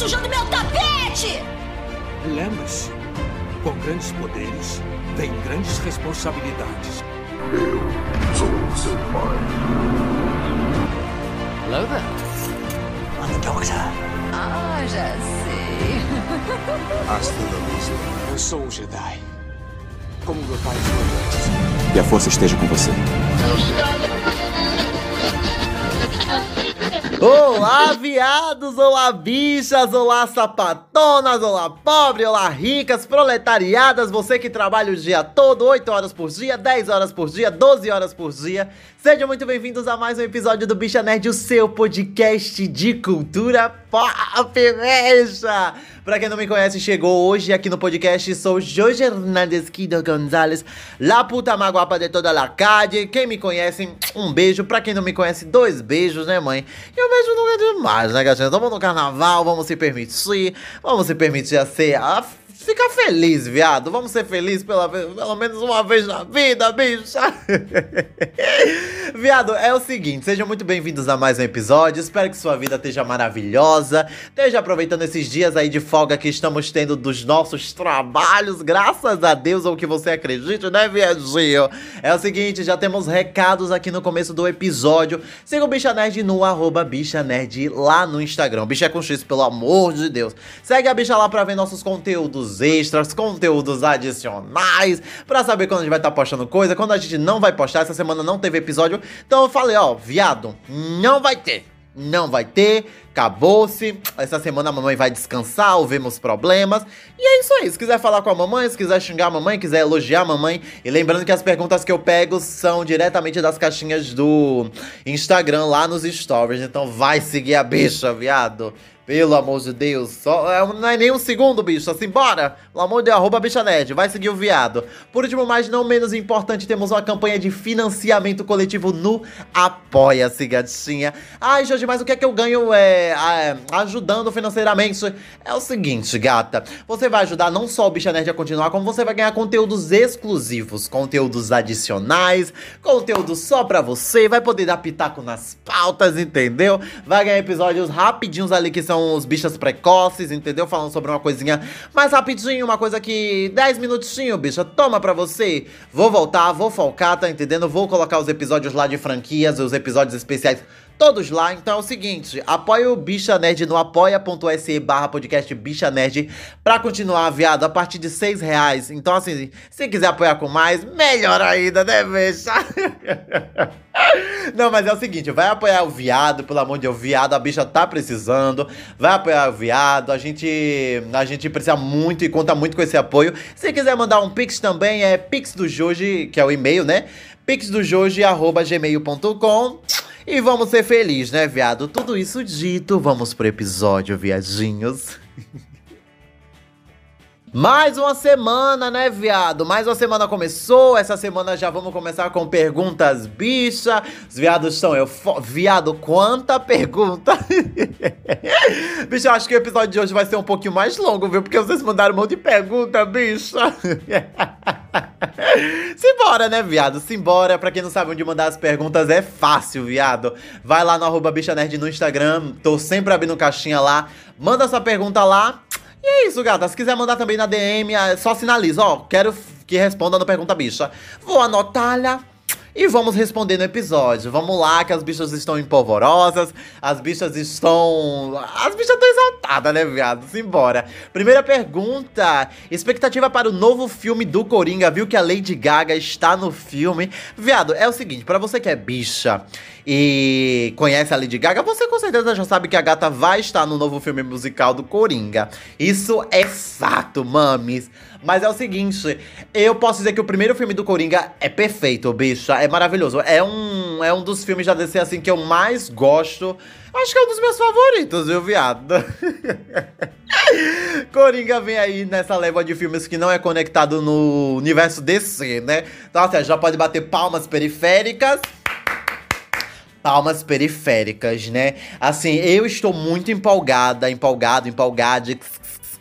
sujando meu tapete! Lembre-se, com grandes poderes, vem grandes responsabilidades. Eu sou seu pai. Hello there. I'm the doctor. Ah, já sei. Hasta la vista. Eu sou um Jedi. Como meu pai foi antes. Que a força esteja com você. Olá, viados! Olá, bichas! Olá, sapatonas! Olá, pobre! Olá, ricas, proletariadas! Você que trabalha o dia todo, 8 horas por dia, 10 horas por dia, 12 horas por dia. Sejam muito bem-vindos a mais um episódio do Bicha Nerd, o seu podcast de cultura pop, bicha! Pra quem não me conhece, chegou hoje aqui no podcast, sou Jorge Hernandes Quido Gonzalez, la puta maguapa de toda la calle. Quem me conhece, um beijo. Pra quem não me conhece, dois beijos, né, mãe? E um beijo nunca é demais, né, gatinha? Estamos no carnaval, vamos se permitir, vamos se permitir a ser a Fica feliz, viado. Vamos ser felizes pela, pelo menos uma vez na vida, bicha. viado, é o seguinte, sejam muito bem-vindos a mais um episódio. Espero que sua vida esteja maravilhosa. Esteja aproveitando esses dias aí de folga que estamos tendo dos nossos trabalhos, graças a Deus, ou que você acredite, né, viadinho? É o seguinte, já temos recados aqui no começo do episódio. Siga o Bicha Nerd no arroba Bicha Nerd lá no Instagram. Bicha é com X, pelo amor de Deus. Segue a bicha lá pra ver nossos conteúdos extras, conteúdos adicionais, pra saber quando a gente vai estar tá postando coisa, quando a gente não vai postar. Essa semana não teve episódio, então eu falei, ó, viado, não vai ter. Não vai ter, acabou-se. Essa semana a mamãe vai descansar, ouvimos problemas. E é isso aí. Se quiser falar com a mamãe, se quiser xingar a mamãe, quiser elogiar a mamãe. E lembrando que as perguntas que eu pego são diretamente das caixinhas do Instagram lá nos stories. Então vai seguir a bicha, viado. Pelo amor de Deus, só, é, não é nem um segundo, bicho. Assim, bora! Pelo amor de Deus, arroba bicha nerd, vai seguir o viado. Por último, mas não menos importante, temos uma campanha de financiamento coletivo no Apoia-se, gatinha. Ai, Jorge, mas o que é que eu ganho é, é, ajudando financeiramente? É o seguinte, gata. Você vai ajudar não só o Bicha Nerd a continuar, como você vai ganhar conteúdos exclusivos, conteúdos adicionais, conteúdo só pra você, vai poder dar pitaco nas pautas, entendeu? Vai ganhar episódios rapidinhos ali que são os bichas precoces, entendeu? Falando sobre uma coisinha mais rapidinho, uma coisa que 10 minutinhos, bicha, toma pra você. Vou voltar, vou focar, tá entendendo? Vou colocar os episódios lá de franquias, os episódios especiais todos lá. Então é o seguinte, apoia o Bicha Nerd no apoia.se barra podcast Bicha Nerd pra continuar, viado, a partir de seis reais. Então assim, se quiser apoiar com mais, melhor ainda, né, bicha? Não, mas é o seguinte, vai apoiar o viado, pelo amor de Deus, viado, a bicha tá precisando. Vai apoiar o viado, a gente, a gente precisa muito e conta muito com esse apoio. Se quiser mandar um pix também, é pix do Joji, que é o e-mail, né? pixdojoji.gmail.com e vamos ser felizes, né, viado? Tudo isso dito, vamos pro episódio, viadinhos. Mais uma semana, né, viado? Mais uma semana começou. Essa semana já vamos começar com perguntas bicha. Os viados estão eu. Viado, quanta pergunta! bicha, eu acho que o episódio de hoje vai ser um pouquinho mais longo, viu? Porque vocês mandaram um monte de pergunta, bicha. Simbora, né, viado? Simbora. Pra quem não sabe onde mandar as perguntas, é fácil, viado. Vai lá no arroba bicha nerd no Instagram. Tô sempre abrindo caixinha lá. Manda sua pergunta lá. E é isso, gata. Se quiser mandar também na DM, é só sinaliza, ó. Quero que responda no Pergunta Bicha. Vou anotar-lhe e vamos responder no episódio. Vamos lá, que as bichas estão empolvorosas, as bichas estão. As bichas estão exaltadas, né, viado? Simbora. Primeira pergunta: expectativa para o novo filme do Coringa, viu que a Lady Gaga está no filme? Viado, é o seguinte, para você que é bicha e conhece a Lady Gaga, você com certeza já sabe que a gata vai estar no novo filme musical do Coringa. Isso é fato, mames. Mas é o seguinte, eu posso dizer que o primeiro filme do Coringa é perfeito, bicha. É maravilhoso. É um, é um dos filmes da DC, assim, que eu mais gosto. Acho que é um dos meus favoritos, viu, viado? Coringa vem aí nessa leva de filmes que não é conectado no universo DC, né? Então, assim, já pode bater palmas periféricas palmas periféricas, né? Assim, eu estou muito empolgada, empolgado, empolgada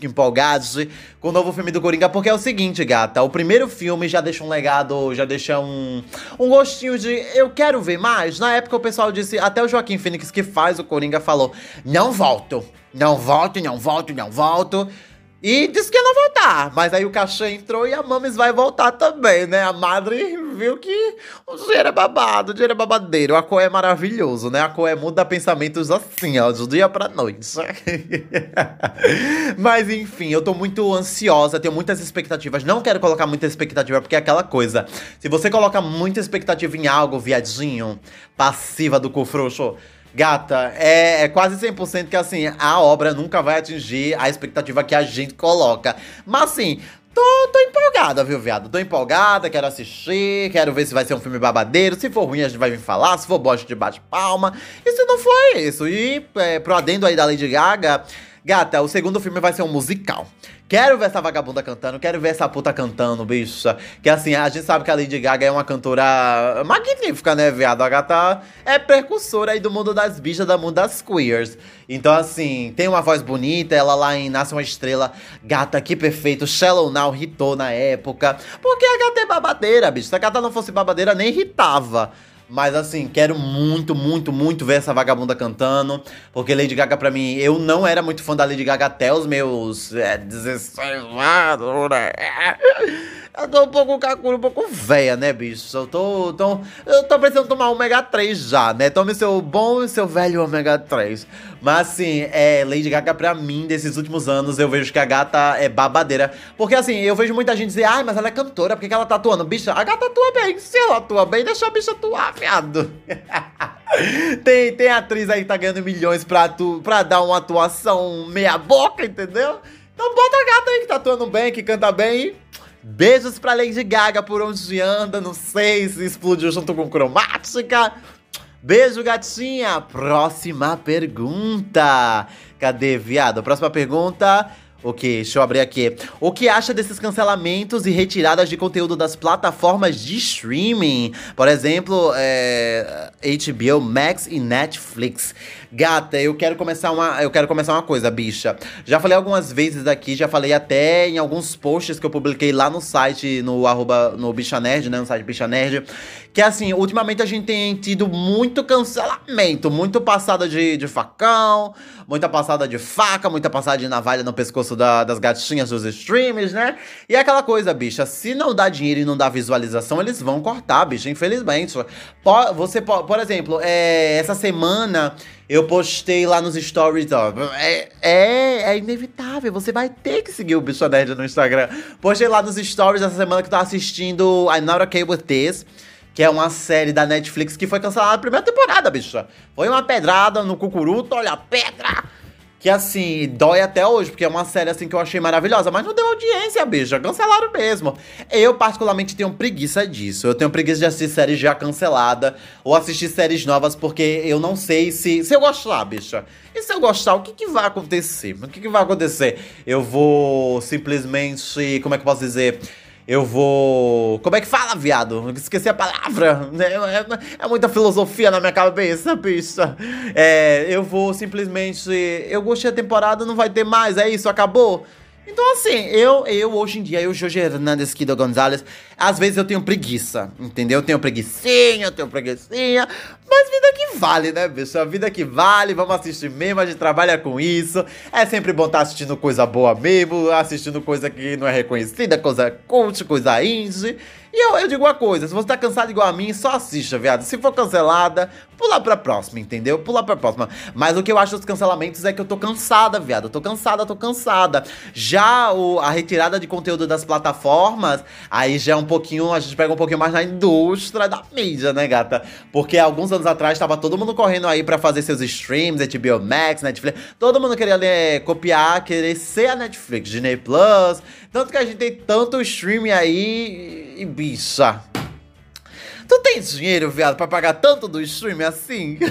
empolgados com o novo filme do Coringa, porque é o seguinte, gata. O primeiro filme já deixa um legado, já deixa um, um gostinho de eu quero ver mais. Na época o pessoal disse, até o Joaquim Phoenix que faz o Coringa falou: não volto, não volto, não volto, não volto. E disse que ia não voltar. Mas aí o cachê entrou e a Mames vai voltar também, né? A madre viu que o dinheiro é babado, o dinheiro é babadeiro. A Coé é maravilhoso, né? A Coé muda pensamentos assim, ó, do dia pra noite. Mas enfim, eu tô muito ansiosa, tenho muitas expectativas. Não quero colocar muita expectativa, porque é aquela coisa. Se você coloca muita expectativa em algo, viadinho, passiva do cu frouxo Gata, é, é quase 100% que assim, a obra nunca vai atingir a expectativa que a gente coloca. Mas assim, Tô, tô empolgada, viu, viado? Tô empolgada, quero assistir, quero ver se vai ser um filme babadeiro. Se for ruim, a gente vai vir falar. Se for bom, a gente bate palma. E se não for, é isso. E é, pro adendo aí da Lady Gaga, gata, o segundo filme vai ser um musical. Quero ver essa vagabunda cantando, quero ver essa puta cantando, bicha. Que assim, a gente sabe que a Lady Gaga é uma cantora magnífica, né, viado? A gata é precursora aí do mundo das bichas, do mundo das queers. Então, assim, tem uma voz bonita, ela lá em Nasce uma Estrela, gata, que perfeito. Shallow Now hitou na época. Porque a gata é babadeira, bicho. Se a gata não fosse babadeira, nem irritava. Mas assim, quero muito, muito, muito ver essa vagabunda cantando. Porque Lady Gaga, pra mim, eu não era muito fã da Lady Gaga até os meus é, 16 anos, né? Eu tô um pouco cacura, um pouco velha, né, bicho? Eu tô, tô, eu tô precisando tomar ômega 3 já, né? Tome seu bom e seu velho ômega 3. Mas assim, é, Lady Gaga pra mim, desses últimos anos, eu vejo que a gata é babadeira. Porque assim, eu vejo muita gente dizer, ai, mas ela é cantora, por que ela tá atuando? Bicha, a gata atua bem. Se ela atua bem, deixa a bicha atuar, viado. tem, tem atriz aí que tá ganhando milhões pra, atu pra dar uma atuação meia boca, entendeu? Então bota a gata aí que tá atuando bem, que canta bem Beijos pra Lady Gaga por onde anda, não sei se explodiu junto com cromática. Beijo, gatinha. Próxima pergunta. Cadê, viado? Próxima pergunta. Ok, deixa eu abrir aqui. O que acha desses cancelamentos e retiradas de conteúdo das plataformas de streaming? Por exemplo, é, HBO Max e Netflix. Gata, eu quero começar uma, eu quero começar uma coisa, bicha. Já falei algumas vezes aqui, já falei até em alguns posts que eu publiquei lá no site, no arroba, no Bicha Nerd, né, no site Bicha Nerd, que assim, ultimamente a gente tem tido muito cancelamento, muito passada de, de facão, muita passada de faca, muita passada de navalha no pescoço da, das gatinhas dos streams, né? E é aquela coisa, bicha, se não dá dinheiro e não dá visualização, eles vão cortar, bicha, infelizmente. Você, por exemplo, é, essa semana eu postei lá nos stories, ó. É, é, é, inevitável, você vai ter que seguir o Bicho Nerd no Instagram. Postei lá nos stories essa semana que eu tô assistindo I'm Not Okay With This, que é uma série da Netflix que foi cancelada na primeira temporada, bicha. Foi uma pedrada no cucuruto, olha, pedra! Que assim, dói até hoje, porque é uma série assim que eu achei maravilhosa, mas não deu audiência, bicha. Cancelaram mesmo. Eu, particularmente, tenho preguiça disso. Eu tenho preguiça de assistir séries já cancelada ou assistir séries novas, porque eu não sei se. Se eu gostar, bicha. E se eu gostar, o que, que vai acontecer? O que, que vai acontecer? Eu vou simplesmente. Como é que eu posso dizer? Eu vou. Como é que fala, viado? Esqueci a palavra. É, é, é muita filosofia na minha cabeça, bicha. É, eu vou simplesmente. Eu gostei da temporada, não vai ter mais, é isso, acabou. Então, assim, eu, eu hoje em dia, eu, Jorge Hernandes Kido Gonzalez, às vezes eu tenho preguiça, entendeu? Eu tenho preguiçinha, eu tenho preguiçinha, mas vida que vale, né, bicho? A vida que vale, vamos assistir mesmo, a gente trabalha com isso. É sempre bom estar tá assistindo coisa boa mesmo, assistindo coisa que não é reconhecida, coisa cult, coisa indie. E eu, eu digo uma coisa, se você tá cansado igual a mim, só assista, viado. Se for cancelada, pula pra próxima, entendeu? Pula pra próxima. Mas o que eu acho dos cancelamentos é que eu tô cansada, viado. Eu tô cansada, tô cansada. Já o, a retirada de conteúdo das plataformas, aí já é um pouquinho, a gente pega um pouquinho mais na indústria da mídia, né, gata? Porque alguns anos atrás tava todo mundo correndo aí para fazer seus streams, HBO Max, Netflix. Todo mundo queria copiar, querer ser a Netflix, Disney Plus. Tanto que a gente tem tanto streaming aí e bicha. Tu tem dinheiro, viado, pra pagar tanto do stream assim? Por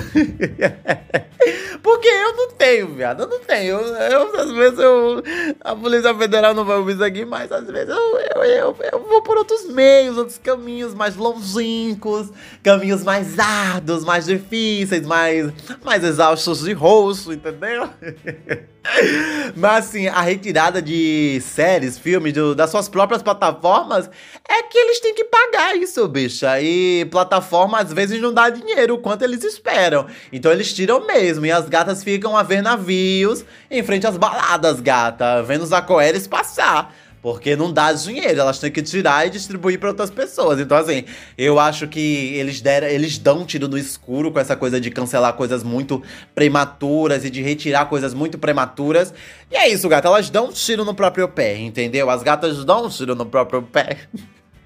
Porque eu não tenho, viado. Eu não tenho. Eu, eu, às vezes eu. A Polícia Federal não vai ouvir isso aqui, mas às vezes eu, eu, eu, eu vou por outros meios, outros caminhos mais longínquos, caminhos mais árduos, mais difíceis, mais, mais exaustos de rosto, entendeu? Mas assim, a retirada de séries, filmes do, das suas próprias plataformas é que eles têm que pagar isso, bicha. E plataforma às vezes não dá dinheiro o quanto eles esperam. Então eles tiram mesmo. E as gatas ficam a ver navios em frente às baladas, gata, vendo os acoeres passar. Porque não dá dinheiro, elas têm que tirar e distribuir para outras pessoas. Então, assim, eu acho que eles deram, eles dão tiro no escuro com essa coisa de cancelar coisas muito prematuras e de retirar coisas muito prematuras. E é isso, gata. Elas dão tiro no próprio pé, entendeu? As gatas dão tiro no próprio pé.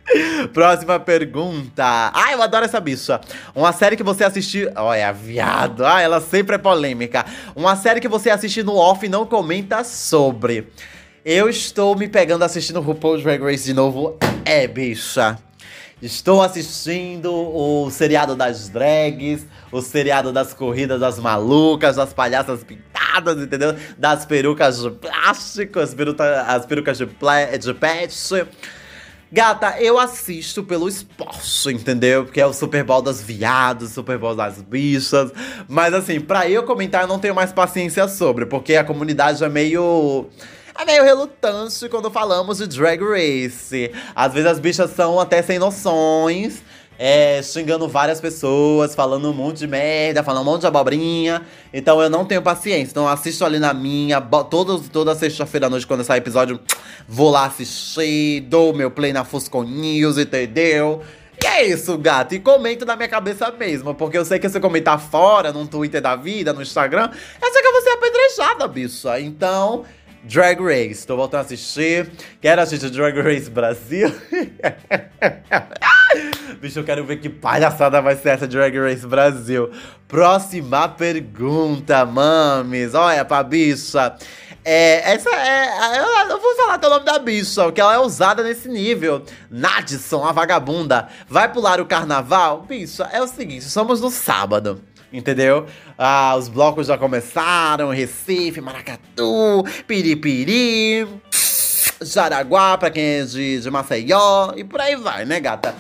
Próxima pergunta. Ah, eu adoro essa bicha. Uma série que você assistiu. Olha, viado. Ah, ela sempre é polêmica. Uma série que você assiste no off e não comenta sobre. Eu estou me pegando assistindo RuPaul's Drag Race de novo. É, bicha. Estou assistindo o seriado das drags, o seriado das corridas das malucas, das palhaças pintadas, entendeu? Das perucas de plástico, as, as perucas de, de pet. Gata, eu assisto pelo esporte, entendeu? Porque é o Super Bowl das viadas, Super Bowl das bichas. Mas assim, pra eu comentar, eu não tenho mais paciência sobre, porque a comunidade é meio é meio relutante quando falamos de Drag Race. Às vezes as bichas são até sem noções. É, xingando várias pessoas, falando um monte de merda, falando um monte de abobrinha. Então eu não tenho paciência. Então eu assisto ali na minha. Todo, toda sexta-feira à noite, quando sai episódio, vou lá assistir, dou meu play na Fusco News, entendeu? E é isso, gato. E comento na minha cabeça mesmo. Porque eu sei que se comentar fora, no Twitter da vida, no Instagram, eu sei que eu vou ser apedrejada, bicha. Então. Drag Race, tô voltando a assistir. Quero assistir Drag Race Brasil. Bicho, eu quero ver que palhaçada vai ser essa Drag Race Brasil. Próxima pergunta, mames. Olha pra bicha. É, essa é. Eu, eu vou falar até o nome da bicha, porque ela é usada nesse nível. Nadson, a vagabunda. Vai pular o carnaval? Bicha, é o seguinte: somos no sábado entendeu? Ah, os blocos já começaram, Recife, Maracatu, Piripiri, Jaraguá, pra quem é de, de Maceió, e por aí vai, né, gata?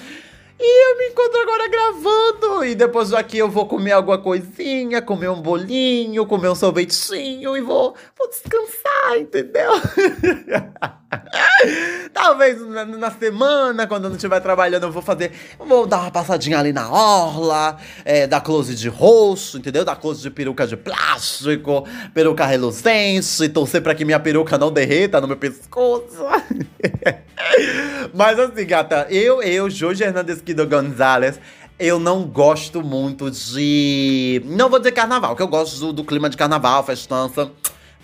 E eu me encontro agora gravando. E depois daqui eu vou comer alguma coisinha, comer um bolinho, comer um sorvetinho e vou, vou descansar, entendeu? Talvez na, na, semana, quando eu não estiver trabalhando, eu vou fazer. Vou dar uma passadinha ali na orla, é, dar close de rosto, entendeu? Dar close de peruca de plástico, peruca reluzente, torcer pra que minha peruca não derreta no meu pescoço. Mas assim, gata, eu, eu, Jorge Hernandes Kido Gonzalez, eu não gosto muito de. Não vou dizer carnaval, que eu gosto do, do clima de carnaval, festança.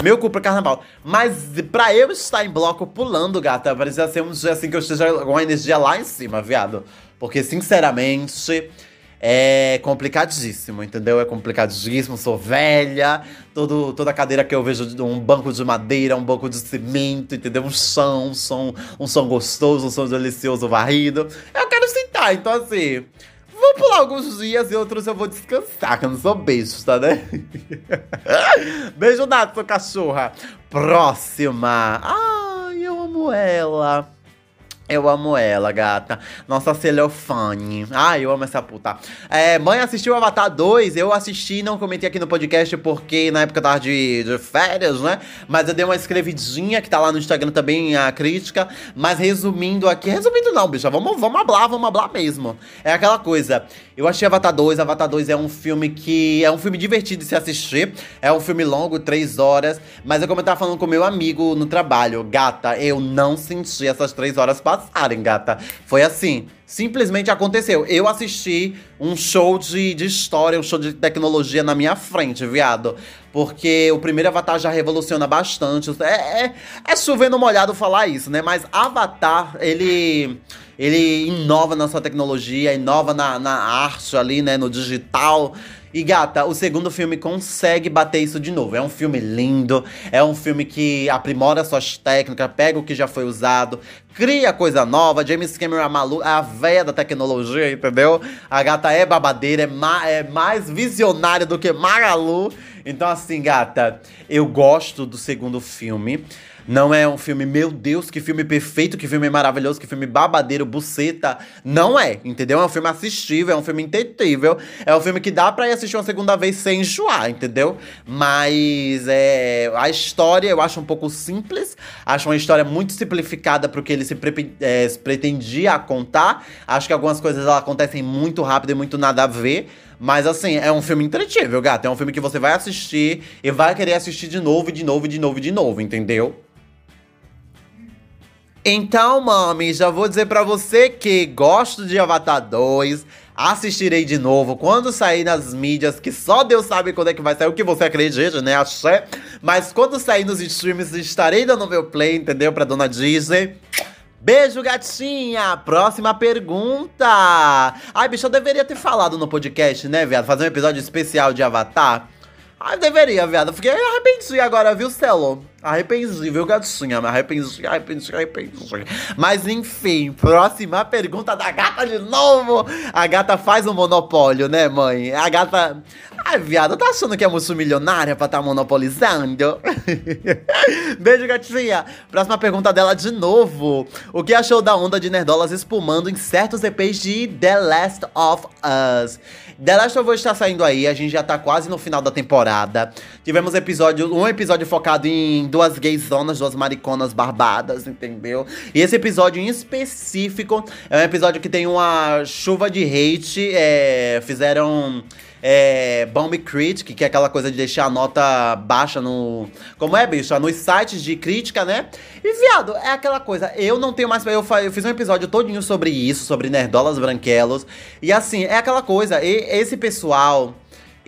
Meu cu pra carnaval. Mas pra eu estar em bloco pulando, gata, precisa ser um dia assim que eu esteja com a energia lá em cima, viado. Porque, sinceramente, é complicadíssimo, entendeu? É complicadíssimo, sou velha, todo, toda cadeira que eu vejo, um banco de madeira, um banco de cimento, entendeu? Um chão, um som, um som gostoso, um som delicioso varrido. Eu quero sentar, então assim. Vou pular alguns dias e outros eu vou descansar, que eu não sou besta, né? Beijo dado, sua cachorra. Próxima. Ai, eu amo ela. Eu amo ela, gata. Nossa Celofane. Ai, eu amo essa puta. É, mãe assistiu Avatar 2. Eu assisti, não comentei aqui no podcast porque na época eu tava de, de férias, né? Mas eu dei uma escrevidinha que tá lá no Instagram também, a crítica. Mas resumindo aqui. Resumindo não, bicha. Vamos, vamos hablar, vamos hablar mesmo. É aquela coisa. Eu achei Avatar 2. Avatar 2 é um filme que. É um filme divertido de se assistir. É um filme longo, três horas. Mas é como eu tava falando com meu amigo no trabalho. Gata, eu não senti essas três horas passar passarem, gata. Foi assim. Simplesmente aconteceu. Eu assisti um show de, de história, um show de tecnologia na minha frente, viado. Porque o primeiro Avatar já revoluciona bastante. É, é, é chovendo molhado falar isso, né? Mas Avatar, ele ele inova na sua tecnologia, inova na, na arte ali, né, no digital. E gata, o segundo filme consegue bater isso de novo. É um filme lindo, é um filme que aprimora suas técnicas, pega o que já foi usado, cria coisa nova. James Cameron é, malu a véia da tecnologia, entendeu? A gata é babadeira, é, ma é mais visionária do que Magalu. Então, assim, gata, eu gosto do segundo filme. Não é um filme, meu Deus, que filme perfeito, que filme maravilhoso, que filme babadeiro, buceta. Não é, entendeu? É um filme assistível, é um filme entendível. É um filme que dá pra ir assistir uma segunda vez sem enjoar, entendeu? Mas é, a história eu acho um pouco simples. Acho uma história muito simplificada pro que ele se, pre é, pretendia contar. Acho que algumas coisas acontecem muito rápido e muito nada a ver. Mas assim, é um filme entretível, gato. É um filme que você vai assistir e vai querer assistir de novo, de novo, de novo, de novo, entendeu? Então, mami, já vou dizer para você que gosto de Avatar 2. Assistirei de novo quando sair nas mídias, que só Deus sabe quando é que vai sair, o que você acredita, né? Axé. Mas quando sair nos streams, estarei dando meu play, entendeu? Pra dona Disney. Beijo, gatinha! Próxima pergunta! Ai, bicho, eu deveria ter falado no podcast, né, viado? Fazer um episódio especial de Avatar. Ai, deveria, viado. Fiquei arrependido agora, viu, Celo? Arrependi, viu, gatinha? Me arrependi, arrependi, arrependi. Mas enfim, próxima pergunta da gata de novo. A gata faz um monopólio, né, mãe? A gata. Ai, viado, tá achando que é multimilionária pra tá monopolizando? Beijo, gatinha. Próxima pergunta dela de novo. O que achou da onda de nerdolas espumando em certos EPs de The Last of Us? The Last of Us está saindo aí, a gente já tá quase no final da temporada. Tivemos episódio, um episódio focado em duas gaysonas, duas mariconas barbadas, entendeu? E esse episódio em específico é um episódio que tem uma chuva de hate. É, fizeram é, Bomb Critic, que é aquela coisa de deixar a nota baixa no. Como é, bicho? Nos sites de crítica, né? E, viado, é aquela coisa. Eu não tenho mais. Eu, eu fiz um episódio todinho sobre isso, sobre nerdolas branquelos. E assim, é aquela coisa. E, esse pessoal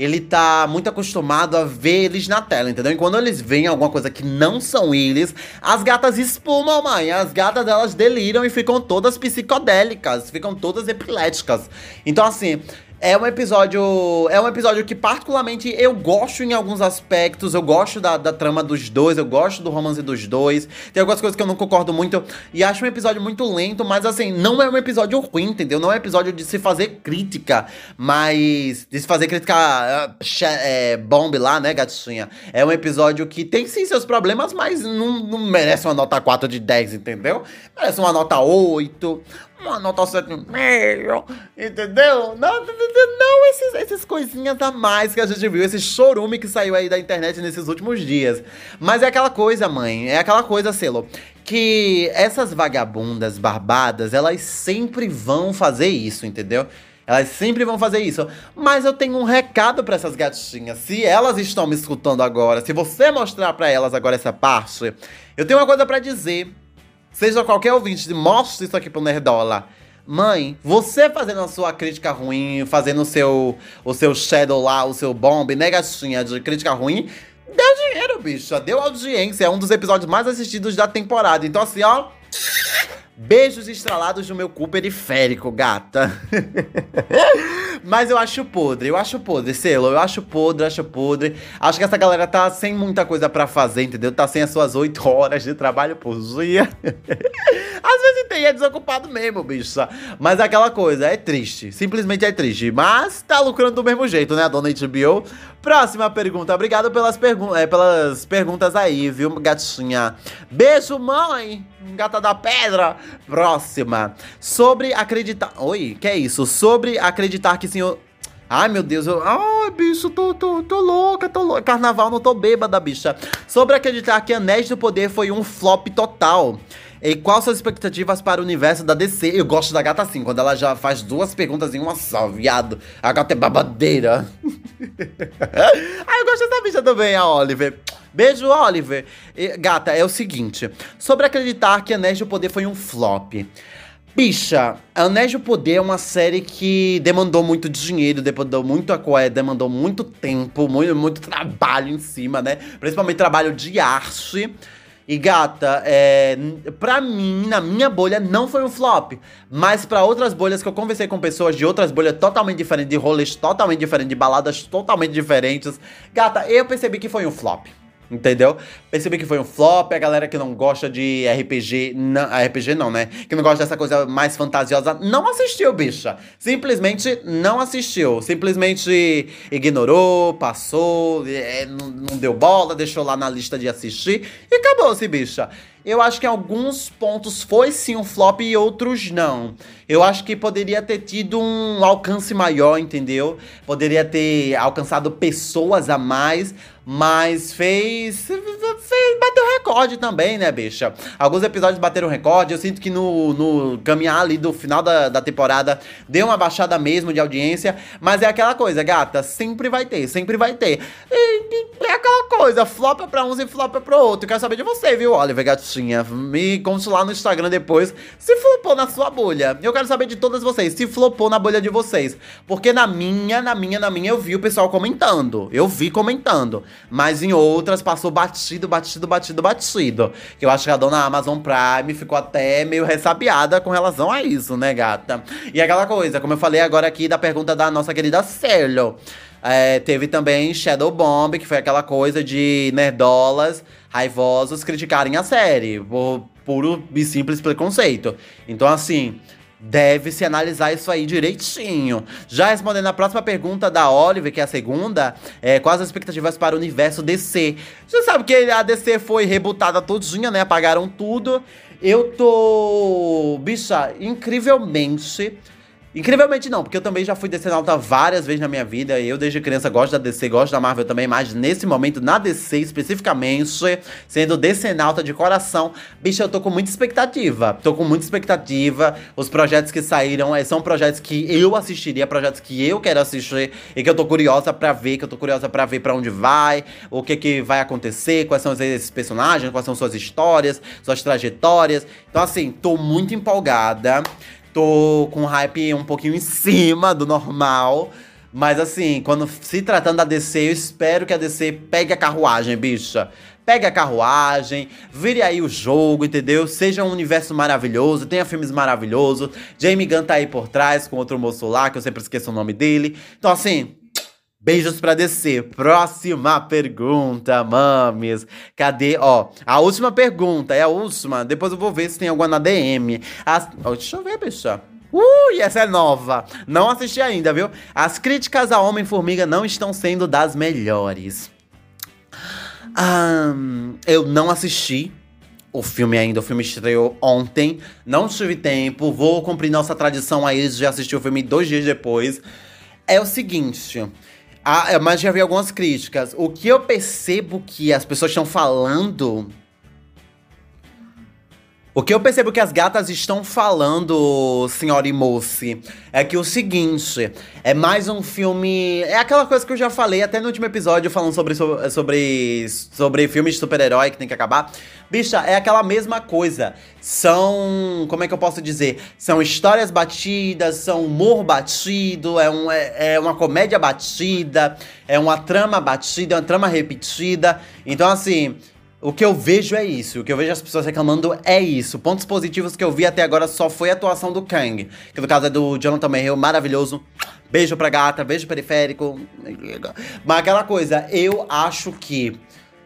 ele tá muito acostumado a ver eles na tela, entendeu? E quando eles veem alguma coisa que não são eles, as gatas espumam, mãe. As gatas elas deliram e ficam todas psicodélicas, ficam todas epiléticas. Então, assim, é um episódio. É um episódio que, particularmente, eu gosto em alguns aspectos. Eu gosto da, da trama dos dois, eu gosto do romance dos dois. Tem algumas coisas que eu não concordo muito. E acho um episódio muito lento, mas assim, não é um episódio ruim, entendeu? Não é um episódio de se fazer crítica, mas. De se fazer crítica é, bomb lá, né, gatinha? É um episódio que tem sim seus problemas, mas não, não merece uma nota 4 de 10, entendeu? Merece uma nota 8 uma nota 7,5, entendeu? Não, não esses, esses coisinhas a mais que a gente viu, esse chorume que saiu aí da internet nesses últimos dias. Mas é aquela coisa, mãe, é aquela coisa, Selo, que essas vagabundas barbadas, elas sempre vão fazer isso, entendeu? Elas sempre vão fazer isso. Mas eu tenho um recado para essas gatinhas. Se elas estão me escutando agora, se você mostrar para elas agora essa parte, eu tenho uma coisa para dizer seja qualquer ouvinte, mostre isso aqui pro Nerdola. Mãe, você fazendo a sua crítica ruim, fazendo o seu, o seu shadow lá, o seu bomb, né, gatinha, de crítica ruim, deu dinheiro, bicha. Deu audiência. É um dos episódios mais assistidos da temporada. Então, assim, ó. Beijos estralados no meu cu periférico, gata. Mas eu acho podre, eu acho podre, selo. Eu acho podre, acho podre. Acho que essa galera tá sem muita coisa para fazer, entendeu? Tá sem as suas oito horas de trabalho por dia. Às vezes tem, é desocupado mesmo, bicho. Mas é aquela coisa, é triste. Simplesmente é triste. Mas tá lucrando do mesmo jeito, né, a dona HBO? Próxima pergunta. Obrigado pelas, pergu é, pelas perguntas aí, viu, gatinha? Beijo, mãe! Gata da pedra! Próxima. Sobre acreditar. Oi, que é isso? Sobre acreditar que senhor. Ai, meu Deus, eu. Ai, bicho, tô, tô, tô louca, tô louca. Carnaval, não tô bêbada, bicha. Sobre acreditar que Anéis do Poder foi um flop total. E quais suas expectativas para o universo da DC? Eu gosto da gata assim, quando ela já faz duas perguntas em uma só, viado. A gata é babadeira. ah, eu gosto dessa bicha também, a Oliver. Beijo, Oliver. E, gata, é o seguinte: sobre acreditar que Anéis do Poder foi um flop. Bicha, Anéis do Poder é uma série que demandou muito dinheiro, demandou muito coé, demandou muito tempo, muito, muito trabalho em cima, né? Principalmente trabalho de arte. E gata, é, pra mim, na minha bolha, não foi um flop. Mas pra outras bolhas que eu conversei com pessoas de outras bolhas totalmente diferentes, de rolês totalmente diferentes, de baladas totalmente diferentes, gata, eu percebi que foi um flop. Entendeu? Percebi que foi um flop, a galera que não gosta de RPG, não, RPG não, né? Que não gosta dessa coisa mais fantasiosa, não assistiu, bicha. Simplesmente não assistiu. Simplesmente ignorou, passou, é, não, não deu bola, deixou lá na lista de assistir e acabou-se, bicha. Eu acho que em alguns pontos foi sim um flop e outros não. Eu acho que poderia ter tido um alcance maior, entendeu? Poderia ter alcançado pessoas a mais, mas fez, fez. Bateu recorde também, né, bicha? Alguns episódios bateram recorde. Eu sinto que no, no caminhar ali do final da, da temporada deu uma baixada mesmo de audiência. Mas é aquela coisa, gata. Sempre vai ter, sempre vai ter. E, e é aquela coisa, flopa pra uns e flopa pro outro. Quero saber de você, viu, Oliver Gatinha? Me conte lá no Instagram depois se flopou na sua bolha. Eu quero saber de todas vocês, se flopou na bolha de vocês. Porque na minha, na minha, na minha, eu vi o pessoal comentando. Eu vi comentando. Mas em outras passou batido, batido, batido, batido. Que eu acho que a dona Amazon Prime ficou até meio ressabiada com relação a isso, né, gata? E aquela coisa, como eu falei agora aqui da pergunta da nossa querida Celo. É, teve também Shadow Bomb, que foi aquela coisa de nerdolas raivosos criticarem a série por puro e simples preconceito. Então, assim, Deve-se analisar isso aí direitinho. Já respondendo a próxima pergunta da Oliver, que é a segunda, é, quais as expectativas para o universo DC? Você sabe que a DC foi rebutada todinha, né? Apagaram tudo. Eu tô, bicha, incrivelmente Incrivelmente não, porque eu também já fui decenalta várias vezes na minha vida. Eu, desde criança, gosto da DC, gosto da Marvel também, mas nesse momento, na DC especificamente, sendo decenalta de coração, bicho, eu tô com muita expectativa. Tô com muita expectativa. Os projetos que saíram é, são projetos que eu assistiria, projetos que eu quero assistir e que eu tô curiosa para ver, que eu tô curiosa para ver para onde vai, o que que vai acontecer, quais são esses personagens, quais são suas histórias, suas trajetórias. Então, assim, tô muito empolgada. Tô com hype um pouquinho em cima do normal. Mas assim, quando se tratando da DC, eu espero que a DC pegue a carruagem, bicha. Pegue a carruagem, vire aí o jogo, entendeu? Seja um universo maravilhoso, tenha filmes maravilhosos. Jamie Gunn tá aí por trás com outro moço lá, que eu sempre esqueço o nome dele. Então, assim, Beijos pra descer. Próxima pergunta, mames. Cadê? Ó, a última pergunta, é a última. Depois eu vou ver se tem alguma na DM. As... Oh, deixa eu ver, bicha. E essa é nova. Não assisti ainda, viu? As críticas a Homem-Formiga não estão sendo das melhores. Um, eu não assisti o filme ainda. O filme estreou ontem. Não tive tempo. Vou cumprir nossa tradição aí de assistir o filme dois dias depois. É o seguinte. Ah, mas já vi algumas críticas. O que eu percebo que as pessoas estão falando. O que eu percebo que as gatas estão falando, senhora e moça, é que o seguinte, é mais um filme. É aquela coisa que eu já falei até no último episódio, falando sobre, sobre, sobre filmes de super-herói que tem que acabar. Bicha, é aquela mesma coisa. São. Como é que eu posso dizer? São histórias batidas, são humor batido, é, um, é, é uma comédia batida, é uma trama batida, é uma trama repetida. Então, assim. O que eu vejo é isso. O que eu vejo as pessoas reclamando é isso. Pontos positivos que eu vi até agora só foi a atuação do Kang. Que no caso é do Jonathan Mayhew, maravilhoso. Beijo pra gata, beijo periférico. Mas aquela coisa, eu acho que.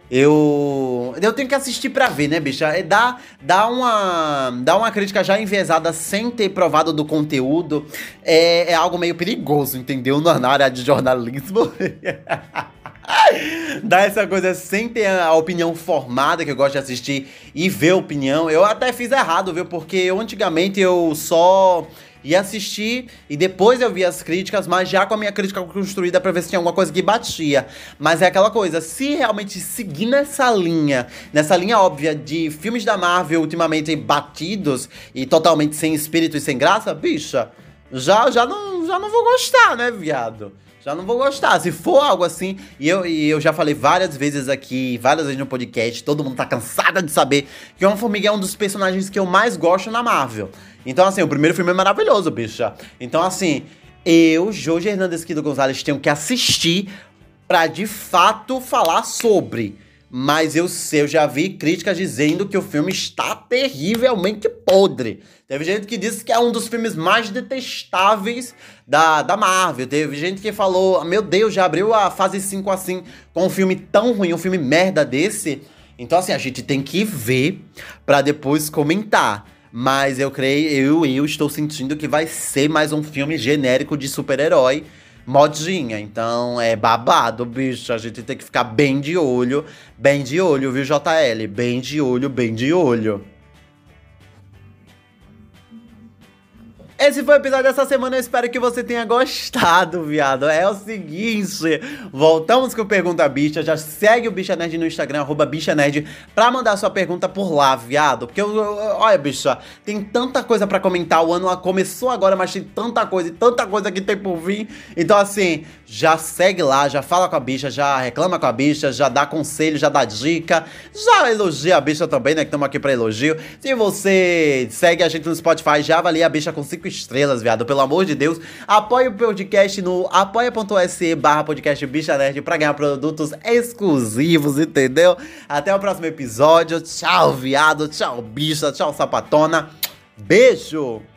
Eu. Eu tenho que assistir pra ver, né, bicha? É dar, dar, uma, dar uma crítica já enviesada sem ter provado do conteúdo é, é algo meio perigoso, entendeu? Na área de jornalismo. Dá essa coisa sem ter a opinião formada que eu gosto de assistir e ver opinião. Eu até fiz errado, viu? Porque eu antigamente eu só ia assistir e depois eu via as críticas, mas já com a minha crítica construída pra ver se tinha alguma coisa que batia. Mas é aquela coisa, se realmente seguir nessa linha, nessa linha óbvia de filmes da Marvel ultimamente batidos e totalmente sem espírito e sem graça, bicha, já, já, não, já não vou gostar, né, viado? Já não vou gostar. Se for algo assim, e eu, e eu já falei várias vezes aqui, várias vezes no podcast, todo mundo tá cansado de saber que Homem-Formiga é um dos personagens que eu mais gosto na Marvel. Então, assim, o primeiro filme é maravilhoso, bicha. Então, assim, eu, Jorge Hernandes Quido Gonzalez, tenho que assistir pra de fato falar sobre. Mas eu sei, eu já vi críticas dizendo que o filme está terrivelmente podre. Teve gente que disse que é um dos filmes mais detestáveis da, da Marvel. Teve gente que falou: Meu Deus, já abriu a fase 5 assim, com um filme tão ruim, um filme merda desse. Então, assim, a gente tem que ver para depois comentar. Mas eu creio, eu, eu estou sentindo que vai ser mais um filme genérico de super-herói modinha. Então é babado, bicho. A gente tem que ficar bem de olho, bem de olho, viu, JL? Bem de olho, bem de olho. Esse foi o episódio dessa semana, eu espero que você tenha gostado, viado. É o seguinte, voltamos com Pergunta Bicha, já segue o Bicha Nerd no Instagram, arroba Bicha Nerd, pra mandar sua pergunta por lá, viado. Porque, olha, bicha, tem tanta coisa para comentar, o ano começou agora, mas tem tanta coisa e tanta coisa que tem por vir. Então, assim, já segue lá, já fala com a bicha, já reclama com a bicha, já dá conselho, já dá dica, já elogia a bicha também, né, que estamos aqui pra elogio. Se você segue a gente no Spotify, já avalia a bicha com 5 estrelas, viado. Pelo amor de Deus. Apoie o podcast no apoia.se barra podcast Bicha Nerd pra ganhar produtos exclusivos, entendeu? Até o próximo episódio. Tchau, viado. Tchau, bicha. Tchau, sapatona. Beijo!